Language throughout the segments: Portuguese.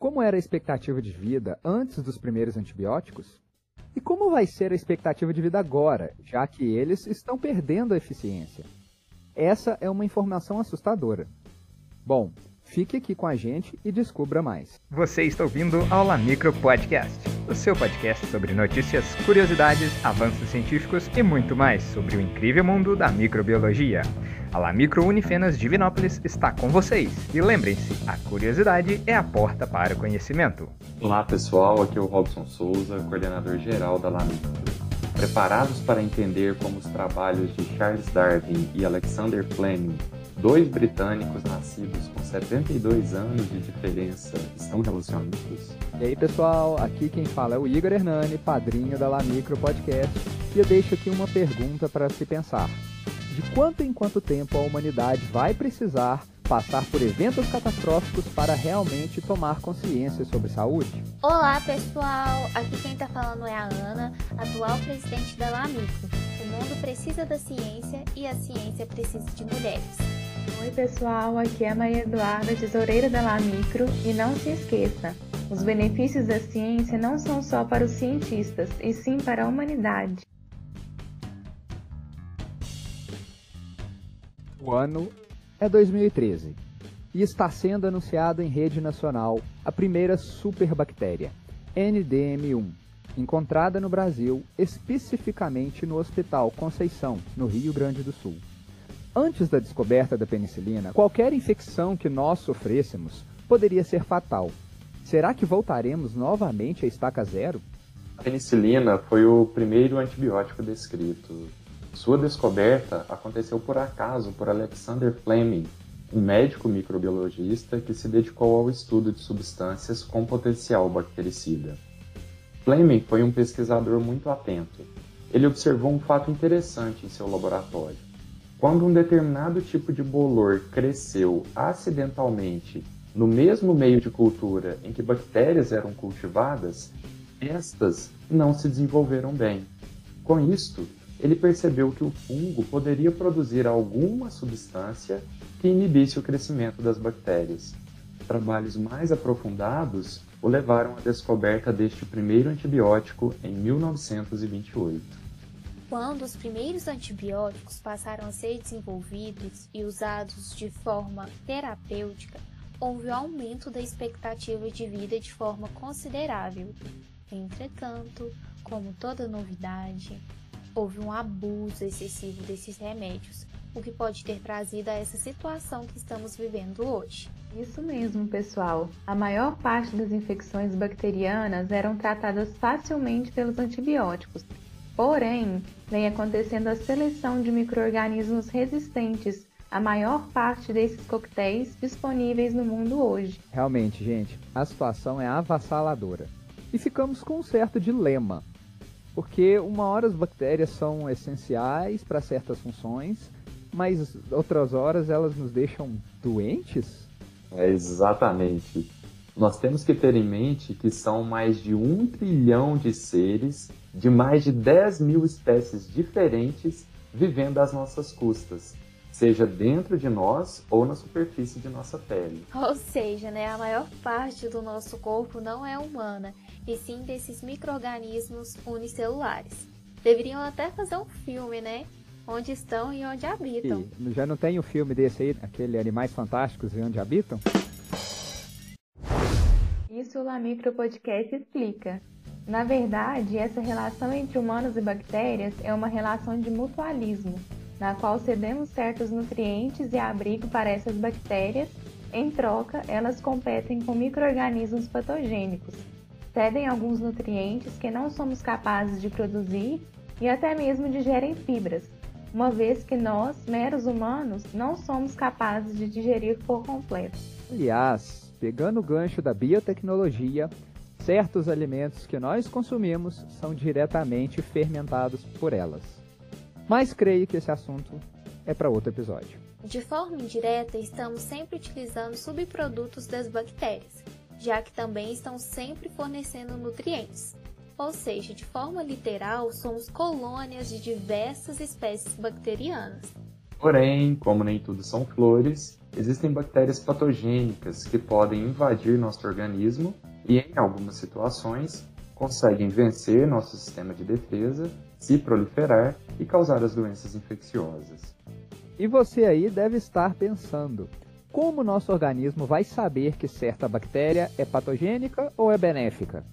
Como era a expectativa de vida antes dos primeiros antibióticos? E como vai ser a expectativa de vida agora, já que eles estão perdendo a eficiência? Essa é uma informação assustadora. Bom, fique aqui com a gente e descubra mais. Você está ouvindo Aula Micro Podcast, o seu podcast sobre notícias, curiosidades, avanços científicos e muito mais sobre o incrível mundo da microbiologia. A La Micro Unifenas Divinópolis está com vocês. E lembrem-se, a curiosidade é a porta para o conhecimento. Olá pessoal, aqui é o Robson Souza, coordenador geral da La Micro. Preparados para entender como os trabalhos de Charles Darwin e Alexander Fleming, dois britânicos nascidos com 72 anos de diferença, estão relacionados? E aí pessoal, aqui quem fala é o Igor Hernani, padrinho da La Micro Podcast, e eu deixo aqui uma pergunta para se pensar de quanto em quanto tempo a humanidade vai precisar passar por eventos catastróficos para realmente tomar consciência sobre saúde? Olá pessoal, aqui quem está falando é a Ana, atual presidente da Lamico. O mundo precisa da ciência e a ciência precisa de mulheres. Oi pessoal, aqui é a Maria Eduarda, tesoureira da Lamicro, e não se esqueça, os benefícios da ciência não são só para os cientistas, e sim para a humanidade. O ano é 2013 e está sendo anunciado em rede nacional a primeira superbactéria, NDM1, encontrada no Brasil, especificamente no Hospital Conceição, no Rio Grande do Sul. Antes da descoberta da penicilina, qualquer infecção que nós sofrêssemos poderia ser fatal. Será que voltaremos novamente à estaca zero? A penicilina foi o primeiro antibiótico descrito sua descoberta aconteceu por acaso por Alexander Fleming, um médico microbiologista que se dedicou ao estudo de substâncias com potencial bactericida. Fleming foi um pesquisador muito atento. Ele observou um fato interessante em seu laboratório. Quando um determinado tipo de bolor cresceu acidentalmente no mesmo meio de cultura em que bactérias eram cultivadas, estas não se desenvolveram bem. Com isto, ele percebeu que o fungo poderia produzir alguma substância que inibisse o crescimento das bactérias. Trabalhos mais aprofundados o levaram à descoberta deste primeiro antibiótico em 1928. Quando os primeiros antibióticos passaram a ser desenvolvidos e usados de forma terapêutica, houve um aumento da expectativa de vida de forma considerável. Entretanto, como toda novidade, houve um abuso excessivo desses remédios, o que pode ter trazido a essa situação que estamos vivendo hoje. Isso mesmo, pessoal. A maior parte das infecções bacterianas eram tratadas facilmente pelos antibióticos. Porém, vem acontecendo a seleção de microrganismos resistentes a maior parte desses coquetéis disponíveis no mundo hoje. Realmente, gente, a situação é avassaladora. E ficamos com um certo dilema. Porque uma hora as bactérias são essenciais para certas funções, mas outras horas elas nos deixam doentes? É exatamente. Nós temos que ter em mente que são mais de um trilhão de seres de mais de 10 mil espécies diferentes vivendo às nossas custas, seja dentro de nós ou na superfície de nossa pele. Ou seja, né, a maior parte do nosso corpo não é humana e sim desses micro-organismos unicelulares. Deveriam até fazer um filme, né? Onde estão e onde habitam. E já não tem o um filme desse aí, aquele Animais Fantásticos e Onde Habitam? O Lamicro Podcast explica. Na verdade, essa relação entre humanos e bactérias é uma relação de mutualismo, na qual cedemos certos nutrientes e abrigo para essas bactérias, em troca, elas competem com micro-organismos patogênicos, cedem alguns nutrientes que não somos capazes de produzir e até mesmo digerem fibras, uma vez que nós, meros humanos, não somos capazes de digerir por completo. Aliás, pegando o gancho da biotecnologia, certos alimentos que nós consumimos são diretamente fermentados por elas. Mas creio que esse assunto é para outro episódio. De forma indireta, estamos sempre utilizando subprodutos das bactérias, já que também estão sempre fornecendo nutrientes. Ou seja, de forma literal, somos colônias de diversas espécies bacterianas. Porém, como nem tudo são flores, existem bactérias patogênicas que podem invadir nosso organismo e, em algumas situações, conseguem vencer nosso sistema de defesa, se proliferar e causar as doenças infecciosas. E você aí deve estar pensando: como nosso organismo vai saber que certa bactéria é patogênica ou é benéfica?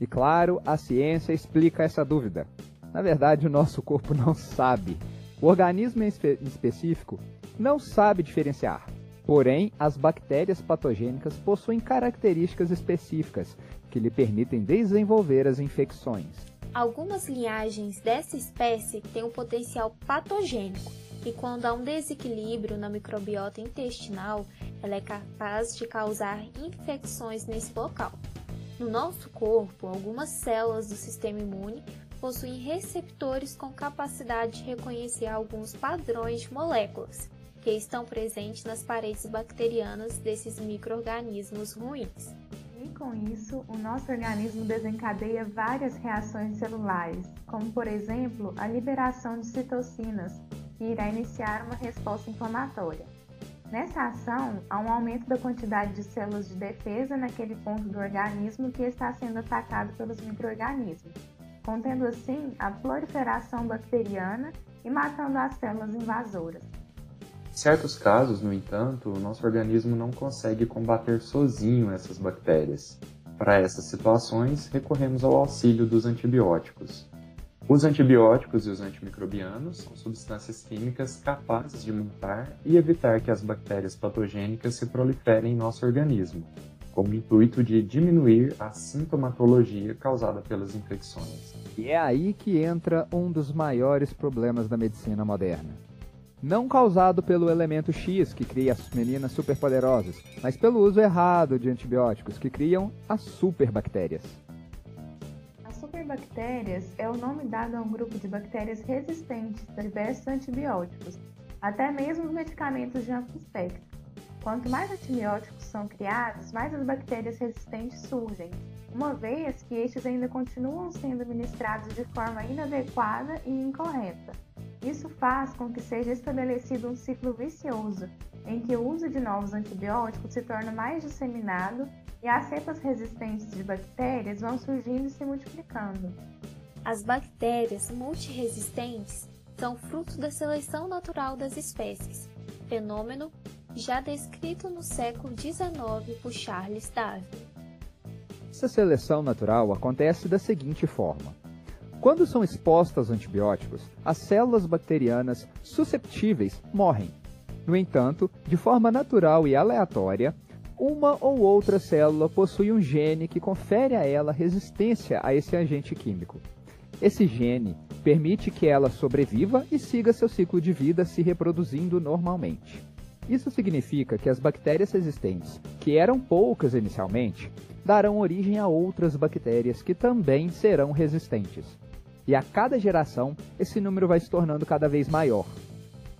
E claro, a ciência explica essa dúvida. Na verdade, o nosso corpo não sabe. O organismo em espe específico não sabe diferenciar. Porém, as bactérias patogênicas possuem características específicas que lhe permitem desenvolver as infecções. Algumas linhagens dessa espécie têm um potencial patogênico e quando há um desequilíbrio na microbiota intestinal, ela é capaz de causar infecções nesse local. No nosso corpo, algumas células do sistema imune possuem receptores com capacidade de reconhecer alguns padrões de moléculas que estão presentes nas paredes bacterianas desses microorganismos ruins. E com isso, o nosso organismo desencadeia várias reações celulares, como por exemplo a liberação de citocinas, que irá iniciar uma resposta inflamatória. Nessa ação, há um aumento da quantidade de células de defesa naquele ponto do organismo que está sendo atacado pelos microorganismos, contendo assim a proliferação bacteriana e matando as células invasoras. Certos casos, no entanto, o nosso organismo não consegue combater sozinho essas bactérias. Para essas situações, recorremos ao auxílio dos antibióticos. Os antibióticos e os antimicrobianos são substâncias químicas capazes de matar e evitar que as bactérias patogênicas se proliferem em nosso organismo, com o intuito de diminuir a sintomatologia causada pelas infecções. E é aí que entra um dos maiores problemas da medicina moderna. Não causado pelo elemento X que cria as meninas superpoderosas, mas pelo uso errado de antibióticos que criam as superbactérias superbactérias é o nome dado a um grupo de bactérias resistentes a diversos antibióticos, até mesmo os medicamentos de amplo espectro. Quanto mais antibióticos são criados, mais as bactérias resistentes surgem, uma vez que estes ainda continuam sendo ministrados de forma inadequada e incorreta. Isso faz com que seja estabelecido um ciclo vicioso, em que o uso de novos antibióticos se torna mais disseminado e as cepas resistentes de bactérias vão surgindo e se multiplicando. As bactérias multiresistentes são fruto da seleção natural das espécies, fenômeno já descrito no século XIX por Charles Darwin. Essa seleção natural acontece da seguinte forma: quando são expostas aos antibióticos, as células bacterianas susceptíveis morrem. No entanto, de forma natural e aleatória, uma ou outra célula possui um gene que confere a ela resistência a esse agente químico. Esse gene permite que ela sobreviva e siga seu ciclo de vida se reproduzindo normalmente. Isso significa que as bactérias resistentes, que eram poucas inicialmente, darão origem a outras bactérias que também serão resistentes. E a cada geração, esse número vai se tornando cada vez maior.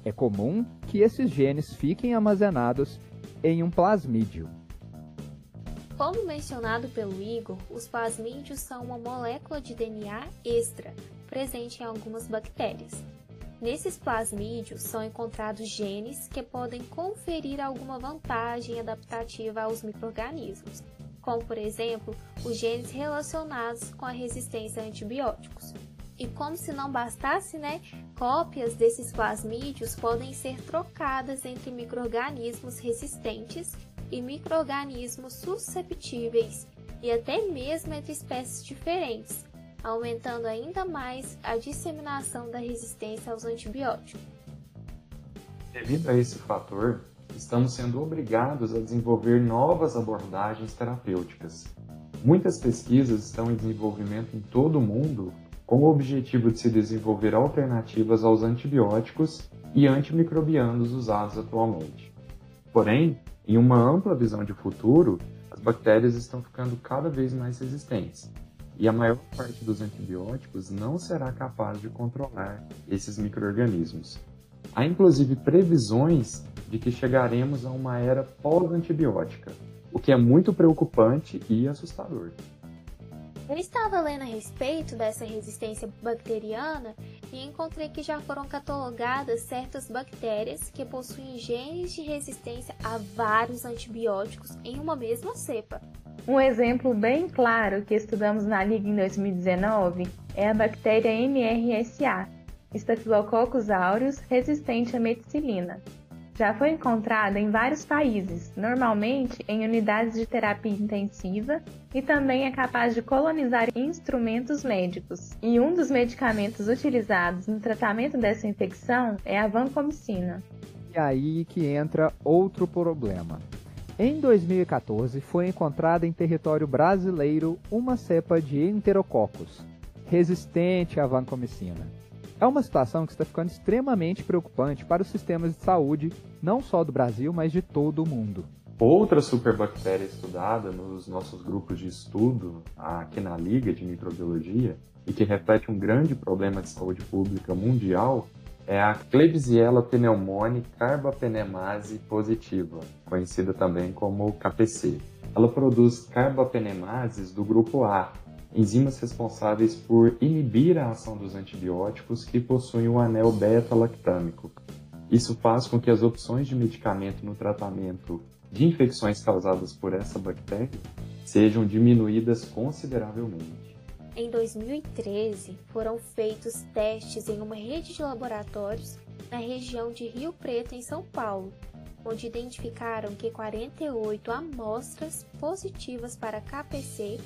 É comum que esses genes fiquem armazenados em um plasmídio. Como mencionado pelo Igor, os plasmídios são uma molécula de DNA extra presente em algumas bactérias. Nesses plasmídios são encontrados genes que podem conferir alguma vantagem adaptativa aos microrganismos, como por exemplo os genes relacionados com a resistência a antibióticos. E como se não bastasse, né, cópias desses plasmídios podem ser trocadas entre microrganismos resistentes e microrganismos susceptíveis e até mesmo entre espécies diferentes, aumentando ainda mais a disseminação da resistência aos antibióticos. Devido a esse fator, estamos sendo obrigados a desenvolver novas abordagens terapêuticas. Muitas pesquisas estão em desenvolvimento em todo o mundo com o objetivo de se desenvolver alternativas aos antibióticos e antimicrobianos usados atualmente. Porém, em uma ampla visão de futuro, as bactérias estão ficando cada vez mais resistentes, e a maior parte dos antibióticos não será capaz de controlar esses microorganismos. Há inclusive previsões de que chegaremos a uma era pós-antibiótica, o que é muito preocupante e assustador. Eu estava lendo a respeito dessa resistência bacteriana e encontrei que já foram catalogadas certas bactérias que possuem genes de resistência a vários antibióticos em uma mesma cepa. Um exemplo bem claro que estudamos na Liga em 2019 é a bactéria MRSA, Staphylococcus aureus resistente à meticilina. Já foi encontrada em vários países, normalmente em unidades de terapia intensiva, e também é capaz de colonizar instrumentos médicos. E um dos medicamentos utilizados no tratamento dessa infecção é a vancomicina. E aí que entra outro problema. Em 2014, foi encontrada em território brasileiro uma cepa de enterococcus, resistente à vancomicina. É uma situação que está ficando extremamente preocupante para os sistemas de saúde, não só do Brasil, mas de todo o mundo. Outra superbactéria estudada nos nossos grupos de estudo aqui na Liga de Microbiologia e que reflete um grande problema de saúde pública mundial é a Klebsiella pneumoniae carbapenemase positiva, conhecida também como KPC. Ela produz carbapenemases do grupo A, enzimas responsáveis por inibir a ação dos antibióticos que possuem o anel beta-lactâmico. Isso faz com que as opções de medicamento no tratamento de infecções causadas por essa bactéria sejam diminuídas consideravelmente. Em 2013, foram feitos testes em uma rede de laboratórios na região de Rio Preto, em São Paulo, onde identificaram que 48 amostras positivas para KPC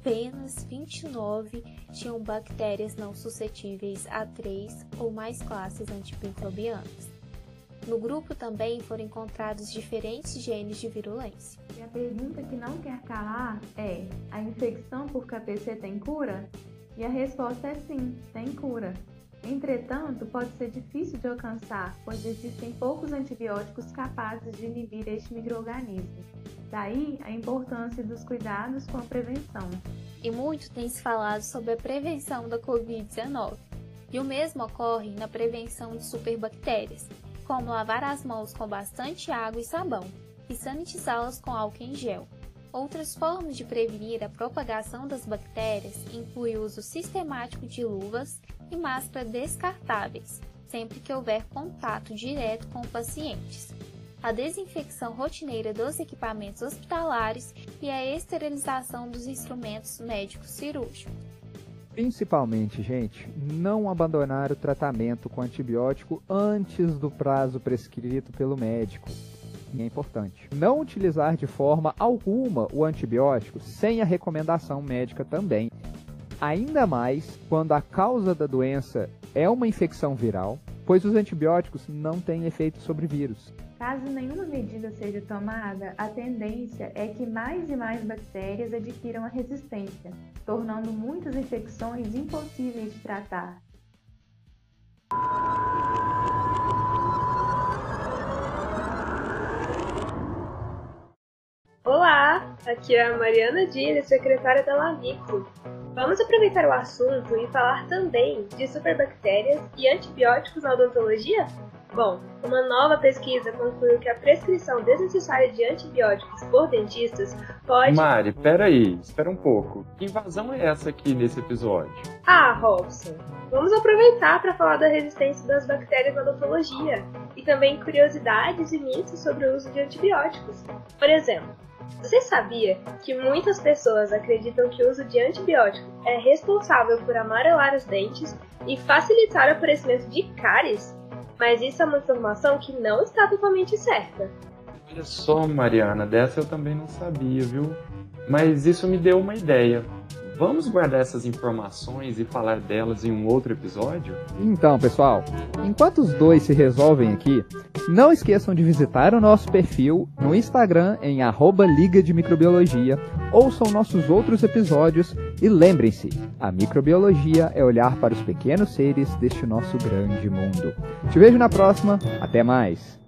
apenas 29 tinham bactérias não suscetíveis a três ou mais classes antimicrobianas. No grupo também foram encontrados diferentes genes de virulência. E a pergunta que não quer calar é: a infecção por KPC tem cura? E a resposta é sim, tem cura. Entretanto, pode ser difícil de alcançar, pois existem poucos antibióticos capazes de inibir este microorganismo. Daí a importância dos cuidados com a prevenção. E muito tem se falado sobre a prevenção da Covid-19. E o mesmo ocorre na prevenção de superbactérias, como lavar as mãos com bastante água e sabão e sanitizá-las com álcool em gel. Outras formas de prevenir a propagação das bactérias incluem o uso sistemático de luvas e máscaras descartáveis, sempre que houver contato direto com pacientes, a desinfecção rotineira dos equipamentos hospitalares e a esterilização dos instrumentos médicos cirúrgicos. Principalmente, gente, não abandonar o tratamento com antibiótico antes do prazo prescrito pelo médico é importante. Não utilizar de forma alguma o antibiótico sem a recomendação médica também. Ainda mais quando a causa da doença é uma infecção viral, pois os antibióticos não têm efeito sobre vírus. Caso nenhuma medida seja tomada, a tendência é que mais e mais bactérias adquiram a resistência, tornando muitas infecções impossíveis de tratar. Olá, aqui é a Mariana Dias, secretária da Lavico. Vamos aproveitar o assunto e falar também de superbactérias e antibióticos na odontologia? Bom, uma nova pesquisa concluiu que a prescrição desnecessária de antibióticos por dentistas pode. Mari, peraí, espera um pouco. Que invasão é essa aqui nesse episódio? Ah, Robson, vamos aproveitar para falar da resistência das bactérias na odontologia e também curiosidades e mitos sobre o uso de antibióticos. Por exemplo, você sabia que muitas pessoas acreditam que o uso de antibiótico é responsável por amarelar os dentes e facilitar o aparecimento de cáries? Mas isso é uma informação que não está totalmente certa. Olha só, Mariana, dessa eu também não sabia, viu? Mas isso me deu uma ideia. Vamos guardar essas informações e falar delas em um outro episódio? Então, pessoal, enquanto os dois se resolvem aqui, não esqueçam de visitar o nosso perfil no Instagram em arroba Liga de Microbiologia, ouçam nossos outros episódios e lembrem-se, a microbiologia é olhar para os pequenos seres deste nosso grande mundo. Te vejo na próxima, até mais!